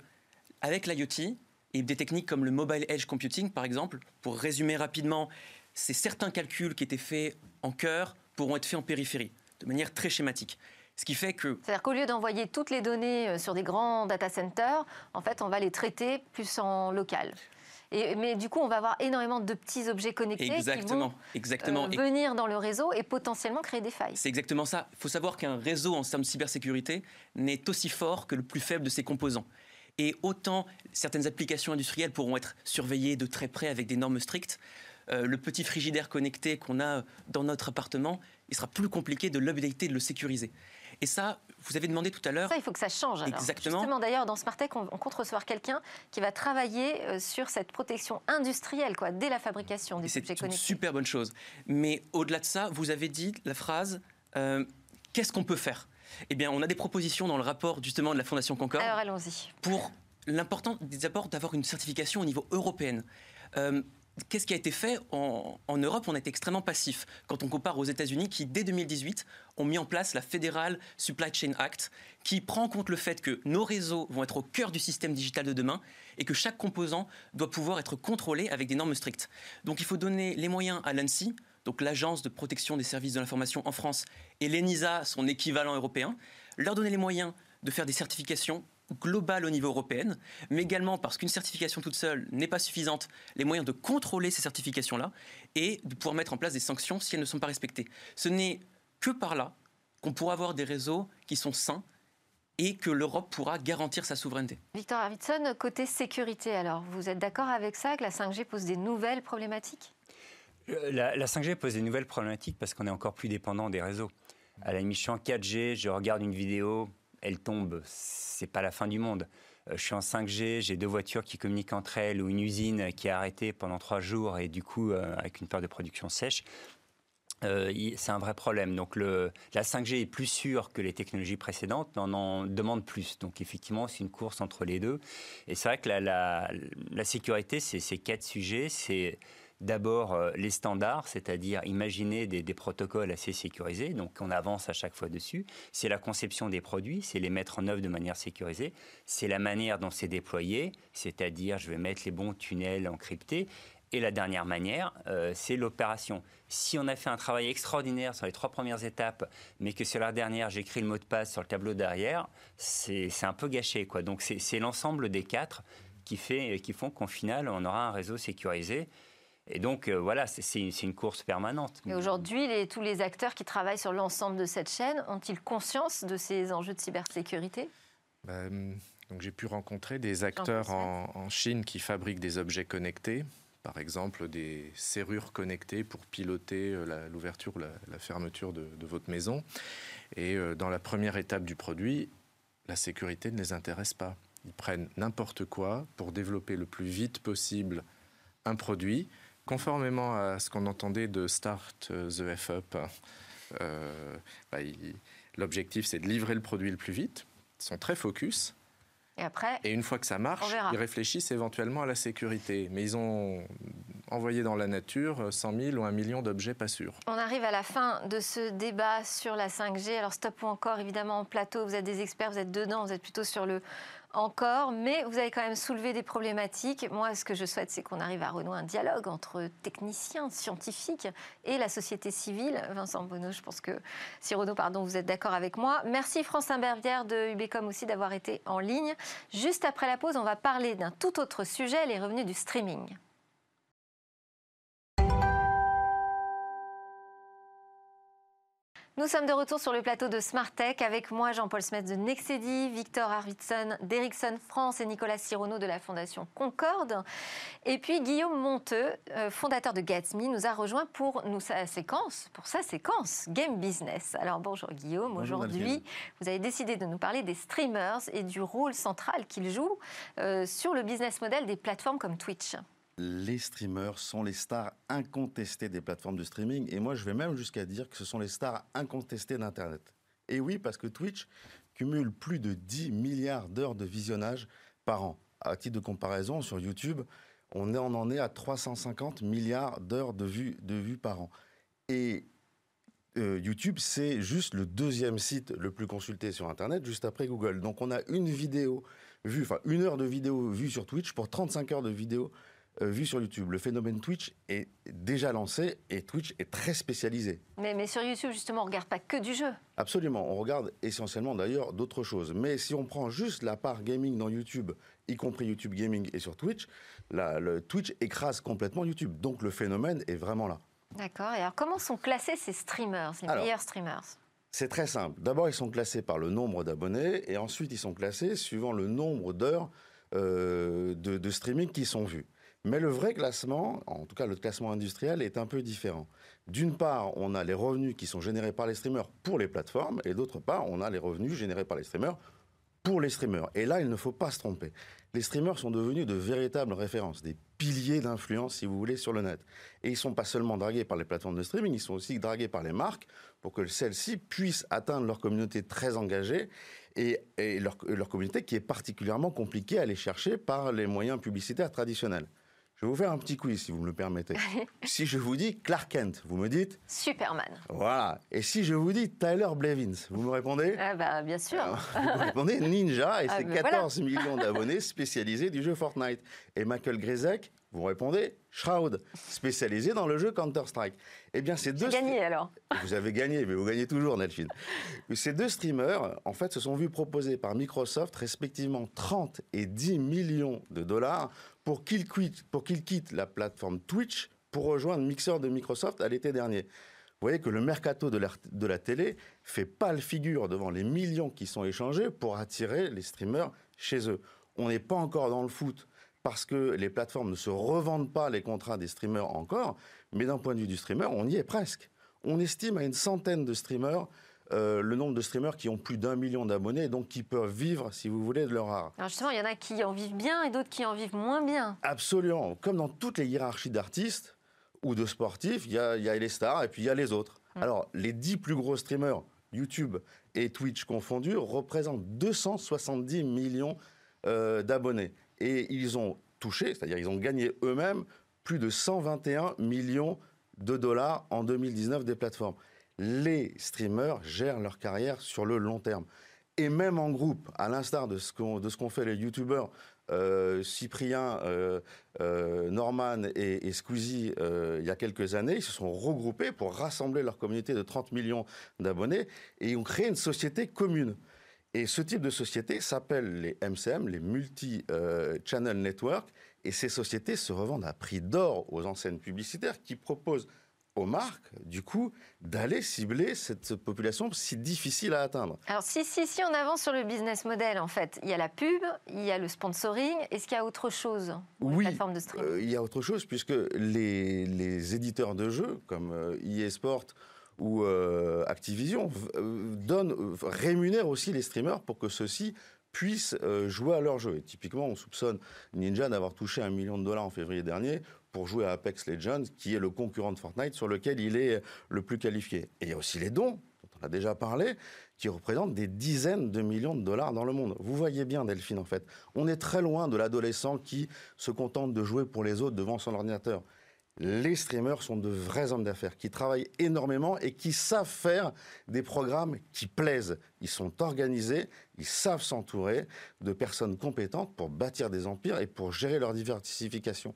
avec l'IoT, et des techniques comme le mobile edge computing, par exemple, pour résumer rapidement, c'est certains calculs qui étaient faits en cœur pourront être faits en périphérie, de manière très schématique. Ce qui fait que... C'est-à-dire qu'au lieu d'envoyer toutes les données euh, sur des grands data centers, en fait, on va les traiter plus en local. Et, mais du coup, on va avoir énormément de petits objets connectés exactement, qui vont exactement. Euh, venir dans le réseau et potentiellement créer des failles. C'est exactement ça. Il faut savoir qu'un réseau en termes de cybersécurité n'est aussi fort que le plus faible de ses composants. Et autant certaines applications industrielles pourront être surveillées de très près avec des normes strictes, euh, le petit frigidaire connecté qu'on a dans notre appartement, il sera plus compliqué de l'updater, de le sécuriser. Et ça, vous avez demandé tout à l'heure. Ça, il faut que ça change. Alors. Exactement. Justement, d'ailleurs, dans Smartech, on, on compte recevoir quelqu'un qui va travailler euh, sur cette protection industrielle, quoi, dès la fabrication des objets connectés. C'est une super bonne chose. Mais au-delà de ça, vous avez dit la phrase euh, qu'est-ce qu'on peut faire? Eh bien, on a des propositions dans le rapport justement de la Fondation Concorde. Alors allons-y. Pour l'important des apports d'avoir une certification au niveau européen. Euh, Qu'est-ce qui a été fait en, Europe? On a été extrêmement passif quand on compare aux États-Unis qui, dès 2018, ont mis en place la Federal Supply Chain Act, qui prend en compte le fait que nos réseaux vont être au cœur du système digital de demain et que chaque composant doit pouvoir être contrôlé avec des normes strictes. Donc il faut donner les moyens à l'ANSI, donc l'Agence de protection des services de l'information en France, et l'ENISA, son équivalent européen, leur donner les moyens de faire des certifications globale au niveau européen, mais également parce qu'une certification toute seule n'est pas suffisante, les moyens de contrôler ces certifications-là et de pouvoir mettre en place des sanctions si elles ne sont pas respectées. Ce n'est que par là qu'on pourra avoir des réseaux qui sont sains et que l'Europe pourra garantir sa souveraineté. Victor Arvidsson, côté sécurité, alors, vous êtes d'accord avec ça, que la 5G pose des nouvelles problématiques? La, la 5G pose des nouvelles problématiques parce qu'on est encore plus dépendant des réseaux. À la mission 4G, je regarde une vidéo, elle tombe, c'est pas la fin du monde. Euh, je suis en 5G, j'ai deux voitures qui communiquent entre elles ou une usine qui est arrêtée pendant trois jours et du coup euh, avec une perte de production sèche. Euh, c'est un vrai problème. Donc la 5G est plus sûre que les technologies précédentes, mais on en demande plus. Donc effectivement, c'est une course entre les deux. Et c'est vrai que la, sécurité, c'est ces quatre sujets. D'abord, euh, les standards, c'est-à-dire imaginer des, protocoles assez sécurisés, donc on avance à chaque fois dessus. C'est la conception des produits, c'est les mettre en œuvre de manière sécurisée. C'est la manière dont c'est déployé, c'est-à-dire je vais mettre les bons tunnels encryptés. Et la dernière manière, euh, c'est l'opération. Si on a fait un travail extraordinaire sur les trois premières étapes, mais que sur la dernière, j'écris le mot de passe sur le tableau derrière, c'est un peu gâché. Quoi. Donc c'est l'ensemble des quatre qui, fait, qui font qu'en final, on aura un réseau sécurisé. Et donc, euh, voilà, c'est une, course permanente. Et aujourd'hui, tous les acteurs qui travaillent sur l'ensemble de cette chaîne ont-ils conscience de ces enjeux de cybersécurité? Ben, J'ai pu rencontrer des acteurs en, Chine qui fabriquent des objets connectés, par exemple des serrures connectées pour piloter euh, l'ouverture ou la, fermeture de, votre maison. Et euh, dans la première étape du produit, la sécurité ne les intéresse pas. Ils prennent n'importe quoi pour développer le plus vite possible un produit conformément à ce qu'on entendait de Start the F Up, euh, bah, l'objectif c'est de livrer le produit le plus vite. Ils sont très focus. Et après, et une fois que ça marche, ils réfléchissent éventuellement à la sécurité. Mais ils ont envoyé dans la nature 100 000 ou 1 million d'objets pas sûrs. On arrive à la fin de ce débat sur la 5G. Alors stop ou encore, évidemment, en plateau, vous êtes des experts, vous êtes dedans, vous êtes plutôt sur le encore, mais vous avez quand même soulevé des problématiques. Moi, ce que je souhaite, c'est qu'on arrive à renouer un dialogue entre techniciens, scientifiques et la société civile. Vincent Bonneau, je pense que, si Renaud, pardon, vous êtes d'accord avec moi. Merci Francine Bervière de Ubecom aussi d'avoir été en ligne. Juste après la pause, on va parler d'un tout autre sujet, les revenus du streaming. Nous sommes de retour sur le plateau de Smart Tech avec moi Jean-Paul Smith de Nexedi, Victor Arvidsson d'Ericsson France et Nicolas Sirono de la Fondation Concorde. Et puis Guillaume Monteux, euh, fondateur de Gatsby, nous a rejoint pour nous, sa séquence, pour sa séquence Game Business. Alors bonjour Guillaume, aujourd'hui vous avez décidé de nous parler des streamers et du rôle central qu'ils jouent euh, sur le business model des plateformes comme Twitch les streamers sont les stars incontestées des plateformes de streaming. Et moi, je vais même jusqu'à dire que ce sont les stars incontestées d'Internet. Et oui, parce que Twitch cumule plus de 10 milliards d'heures de visionnage par an. À titre de comparaison, sur YouTube, on, en est à 350 milliards d'heures de vues, par an. Et euh, YouTube, c'est juste le deuxième site le plus consulté sur Internet, juste après Google. Donc on a une vidéo vue, enfin une heure de vidéo vue sur Twitch pour 35 heures de vidéo euh, vu sur YouTube. Le phénomène Twitch est déjà lancé et Twitch est très spécialisé. Mais, mais sur YouTube, justement, on ne regarde pas que du jeu. Absolument, on regarde essentiellement d'ailleurs d'autres choses. Mais si on prend juste la part gaming dans YouTube, y compris YouTube Gaming et sur Twitch, le Twitch écrase complètement YouTube. Donc le phénomène est vraiment là. D'accord. Et alors comment sont classés ces streamers, les meilleurs streamers? c'est très simple. D'abord, ils sont classés par le nombre d'abonnés et ensuite, ils sont classés suivant le nombre d'heures euh, de, de, streaming qui sont vues. Mais le vrai classement, en tout cas le classement industriel, est un peu différent. D'une part, on a les revenus qui sont générés par les streamers pour les plateformes, et d'autre part, on a les revenus générés par les streamers pour les streamers. Et là, il ne faut pas se tromper. Les streamers sont devenus de véritables références, des piliers d'influence, si vous voulez, sur le net. Et ils sont pas seulement dragués par les plateformes de streaming, ils sont aussi dragués par les marques pour que celles-ci puissent atteindre leur communauté très engagée et, leur, leur communauté qui est particulièrement compliquée à aller chercher par les moyens publicitaires traditionnels. Je vais vous faire un petit quiz, si vous me le permettez. si je vous dis Clark Kent, vous me dites Superman. Voilà. Et si je vous dis Tyler Blevins, vous me répondez ah bah, Bien sûr. vous répondez Ninja et ah ses 14 ben millions d'abonnés spécialisés du jeu Fortnite. Et Michael Grisek, vous répondez Shroud, spécialisé dans le jeu Counter-Strike. Eh bien, ces deux. gagné alors. Vous avez gagné, mais vous gagnez toujours, Nelfine. Ces deux streamers, en fait, se sont vus proposer par Microsoft respectivement 30 et 10 millions de dollars pour qu'ils quittent, pour quittent la plateforme Twitch pour rejoindre Mixer de Microsoft à l'été dernier. Vous voyez que le mercato de la, de la télé fait pas le figure devant les millions qui sont échangés pour attirer les streamers chez eux. On n'est pas encore dans le foot parce que les plateformes ne se revendent pas les contrats des streamers encore, mais d'un point de vue du streamer, on y est presque. On estime à une centaine de streamers euh, le nombre de streamers qui ont plus d'un million d'abonnés et donc qui peuvent vivre, si vous voulez, de leur art. Alors justement, il y en a qui en vivent bien et d'autres qui en vivent moins bien. Absolument. Comme dans toutes les hiérarchies d'artistes ou de sportifs, il y, a, les stars et puis il y a les autres. Mm. Alors, les dix plus gros streamers, YouTube et Twitch confondus, représentent 270 millions euh, d'abonnés et ils ont touché, c'est-à-dire ils ont gagné eux-mêmes plus de 121 millions de dollars en 2019 des plateformes. Les streamers gèrent leur carrière sur le long terme. Et même en groupe, à l'instar de ce qu'ont fait les youtubeurs euh, Cyprien, euh, euh, Norman et, et Squeezie il y a quelques années, ils se sont regroupés pour rassembler leur communauté de 30 millions d'abonnés et ont créé une société commune. Et ce type de société s'appelle les MCM, les Multi-Channel Network, et ces sociétés se revendent à prix d'or aux enseignes publicitaires qui proposent aux marques, du coup, d'aller cibler cette population si difficile à atteindre. Alors, si, si, si on avance sur le business model, en fait, il y a la pub, il y a le sponsoring. Est-ce qu'il y a autre chose Oui, de streaming euh, il y a autre chose, puisque les, les éditeurs de jeux, comme euh, EA Sport ou euh, Activision euh, donne, euh, rémunère aussi les streamers pour que ceux-ci puissent jouer à leur jeu. Et typiquement, on soupçonne Ninja d'avoir touché un million de dollars en février dernier pour jouer à Apex Legends, qui est le concurrent de Fortnite sur lequel il est le plus qualifié. Et il y a aussi les dons, dont on a déjà parlé, qui représentent des dizaines de millions de dollars dans le monde. Vous voyez bien, Delphine, en fait, on est très loin de l'adolescent qui se contente de jouer pour les autres devant son ordinateur les streamers sont de vrais hommes d'affaires qui travaillent énormément et qui savent faire des programmes qui plaisent. Ils sont organisés, ils savent s'entourer de personnes compétentes pour bâtir des empires et pour gérer leur diversification.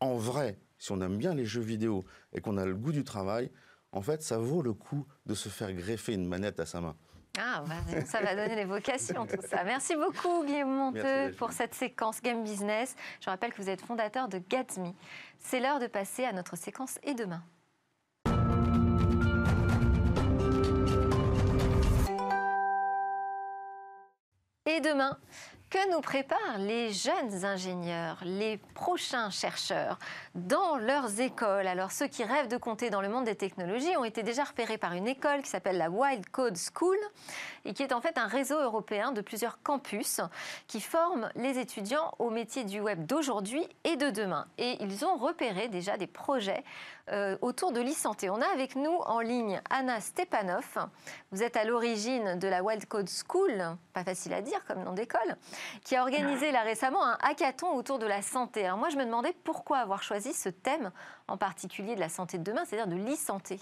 En vrai, si on aime bien les jeux vidéo et qu'on a le goût du travail, en fait, ça vaut le coup de se faire greffer une manette à sa main. Ah, bah, ça va donner des vocations, tout ça. Merci beaucoup, Guillaume Monteux, pour cette séquence Game Business. Je rappelle que vous êtes fondateur de Gatsby. C'est l'heure de passer à notre séquence Et demain. Et demain, que nous préparent les jeunes ingénieurs, les prochains chercheurs dans leurs écoles Alors ceux qui rêvent de compter dans le monde des technologies ont été déjà repérés par une école qui s'appelle la Wild Code School et qui est en fait un réseau européen de plusieurs campus qui forment les étudiants au métier du web d'aujourd'hui et de demain. Et ils ont repéré déjà des projets euh, autour de l'e-santé. On a avec nous en ligne Anna Stepanov. Vous êtes à l'origine de la Wild Code School, pas facile à dire comme nom d'école, qui a organisé là récemment un hackathon autour de la santé. Alors moi, je me demandais pourquoi avoir choisi ce thème en particulier de la santé de demain, c'est-à-dire de l'e-santé.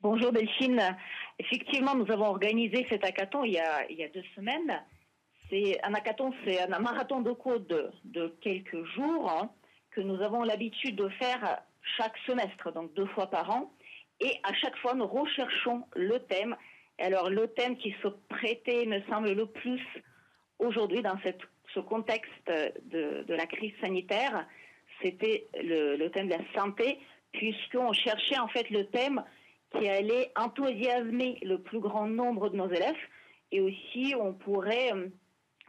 Bonjour Delphine. Effectivement, nous avons organisé cet hackathon il y a, deux semaines. C'est un hackathon, c'est un marathon de code de, quelques jours hein, que nous avons l'habitude de faire chaque semestre, donc deux fois par an. Et à chaque fois, nous recherchons le thème. Alors, le thème qui se prêtait, me semble, le plus aujourd'hui dans ce contexte de, la crise sanitaire, c'était le, thème de la santé, puisqu'on cherchait en fait le thème qui allait enthousiasmer le plus grand nombre de nos élèves et aussi on pourrait euh,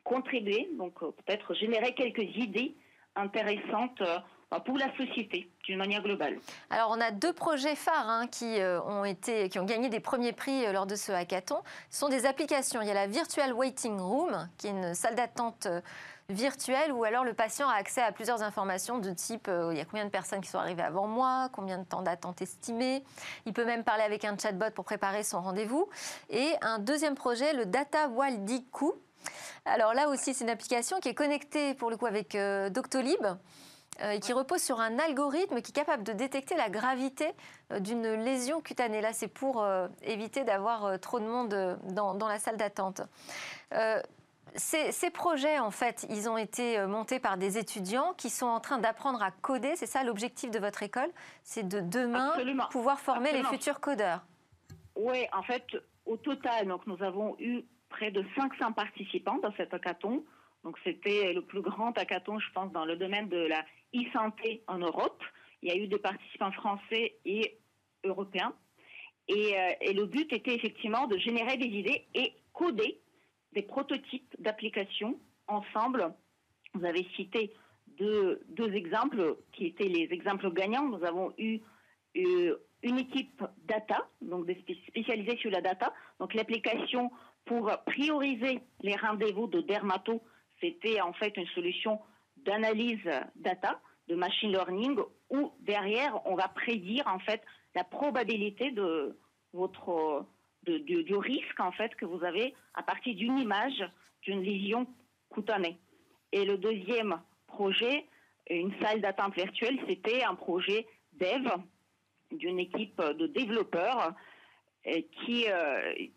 contribuer, donc euh, peut-être générer quelques idées intéressantes euh, pour la société d'une manière globale. Alors on a deux projets phares hein, qui, euh, ont été, qui ont gagné des premiers prix euh, lors de ce hackathon. Ce sont des applications. Il y a la Virtual Waiting Room, qui est une salle d'attente euh, virtuel où alors le patient a accès à plusieurs informations de type il y a combien de personnes qui sont arrivées avant moi, combien de temps d'attente estimé. Il peut même parler avec un chatbot pour préparer son rendez-vous. Et un deuxième projet, le Data Waldiku. Alors là aussi, c'est une application qui est connectée pour le coup avec Doctolib. Euh, et qui repose sur un algorithme qui est capable de détecter la gravité euh, d'une lésion cutanée. Là, c'est pour euh, éviter d'avoir trop de monde dans, la salle d'attente. Ces, projets, en fait, ils ont été montés par des étudiants qui sont en train d'apprendre à coder. C'est ça l'objectif de votre école? C'est de demain pouvoir former les futurs codeurs? Oui, en fait, au total, donc, nous avons eu près de 500 participants dans cet hackathon. Donc c'était le plus grand hackathon, je pense, dans le domaine de la e-santé en Europe. Il y a eu des participants français et européens. Et, euh, le but était effectivement de générer des idées et coder des prototypes d'applications ensemble. Vous avez cité deux, exemples qui étaient les exemples gagnants. Nous avons eu euh, une équipe data, donc spécialisée sur la data, donc l'application pour prioriser les rendez-vous de dermato c'était en fait une solution d'analyse data, de machine learning, où derrière, on va prédire en fait la probabilité de votre du, risque en fait que vous avez à partir d'une image d'une lésion cutanée. Et le deuxième projet, une salle d'attente virtuelle, c'était un projet dev d'une équipe de développeurs euh, euh,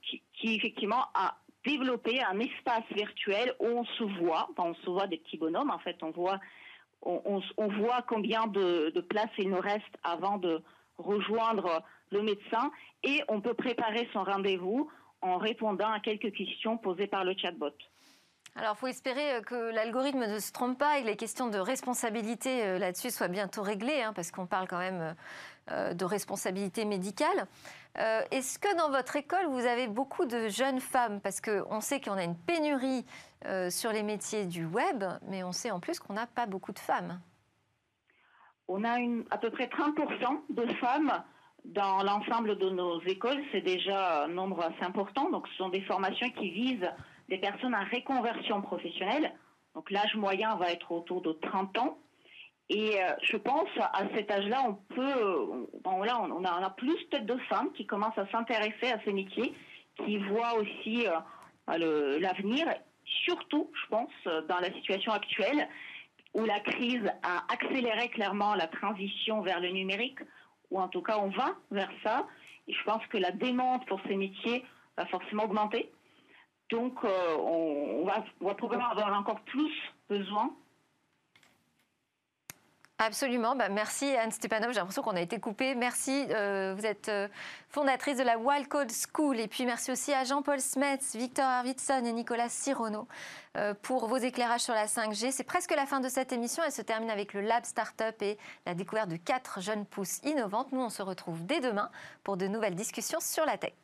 qui, qui effectivement a développer un espace virtuel où on se voit, on se voit des petits bonhommes, en fait, on voit, on, voit combien de, de place il nous reste avant de rejoindre le médecin et on peut préparer son rendez-vous en répondant à quelques questions posées par le chatbot. Alors, il faut espérer euh, que l'algorithme ne se trompe pas et que les questions de responsabilité euh, là-dessus soient bientôt réglées, hein, parce qu'on parle quand même euh, de responsabilité médicale. Est-ce que dans votre école, vous avez beaucoup de jeunes femmes? Parce qu'on sait qu'on a une pénurie sur les métiers du web, mais on sait en plus qu'on n'a pas beaucoup de femmes. On a à peu près 30% de femmes dans l'ensemble de nos écoles. C'est déjà un nombre assez important. Donc, ce sont des formations qui visent des personnes en reconversion professionnelle. Donc l'âge moyen va être autour de 30 ans. Et euh, je pense à cet âge-là, on peut, bon là, on a, plus de femmes qui commencent à s'intéresser à ces métiers, qui voient aussi euh, l'avenir. Surtout, je pense, dans la situation actuelle où la crise a accéléré clairement la transition vers le numérique, ou en tout cas on va vers ça. Et je pense que la demande pour ces métiers va forcément augmenter. Donc, euh, on, va, probablement avoir encore plus besoin Absolument. Bah, merci Anne Stepanov. J'ai l'impression qu'on a été coupé. Merci. Euh, vous êtes euh, fondatrice de la Wild Code School. Et puis merci aussi à Jean-Paul Smets, Victor Arvidsson et Nicolas Sirono pour vos éclairages sur la 5G. C'est presque la fin de cette émission. Elle se termine avec le Lab Startup et la découverte de quatre jeunes pousses innovantes. Nous, on se retrouve dès demain pour de nouvelles discussions sur la tech.